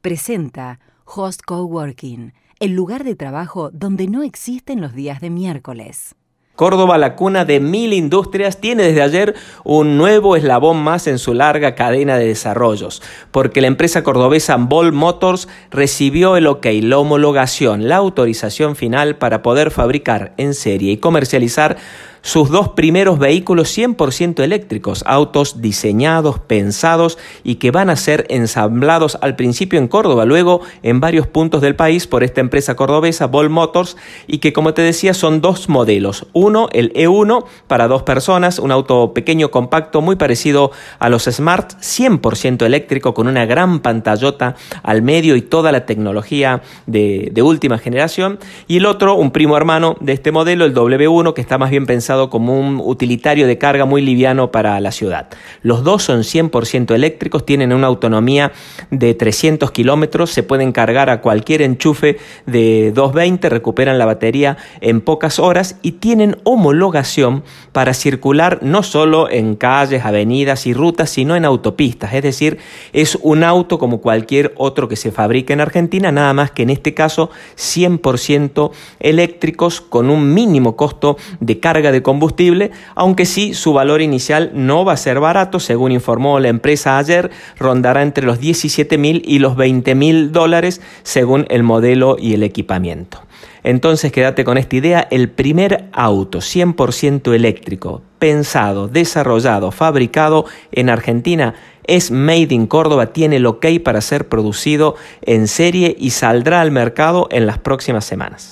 presenta Host Coworking, el lugar de trabajo donde no existen los días de miércoles. Córdoba, la cuna de mil industrias, tiene desde ayer un nuevo eslabón más en su larga cadena de desarrollos, porque la empresa cordobesa Ball Motors recibió el OK, la homologación, la autorización final para poder fabricar en serie y comercializar sus dos primeros vehículos 100% eléctricos, autos diseñados, pensados y que van a ser ensamblados al principio en Córdoba, luego en varios puntos del país por esta empresa cordobesa, Vol Motors, y que como te decía son dos modelos. Uno, el E1 para dos personas, un auto pequeño, compacto, muy parecido a los Smart, 100% eléctrico con una gran pantallota al medio y toda la tecnología de, de última generación. Y el otro, un primo hermano de este modelo, el W1, que está más bien pensado como un utilitario de carga muy liviano para la ciudad. Los dos son 100% eléctricos, tienen una autonomía de 300 kilómetros, se pueden cargar a cualquier enchufe de 220, recuperan la batería en pocas horas y tienen homologación para circular no solo en calles, avenidas y rutas, sino en autopistas. Es decir, es un auto como cualquier otro que se fabrica en Argentina, nada más que en este caso 100% eléctricos con un mínimo costo de carga de combustible, aunque sí su valor inicial no va a ser barato, según informó la empresa ayer, rondará entre los 17 mil y los 20 mil dólares según el modelo y el equipamiento. Entonces quédate con esta idea, el primer auto 100% eléctrico, pensado, desarrollado, fabricado en Argentina, es Made in Córdoba, tiene el ok para ser producido en serie y saldrá al mercado en las próximas semanas.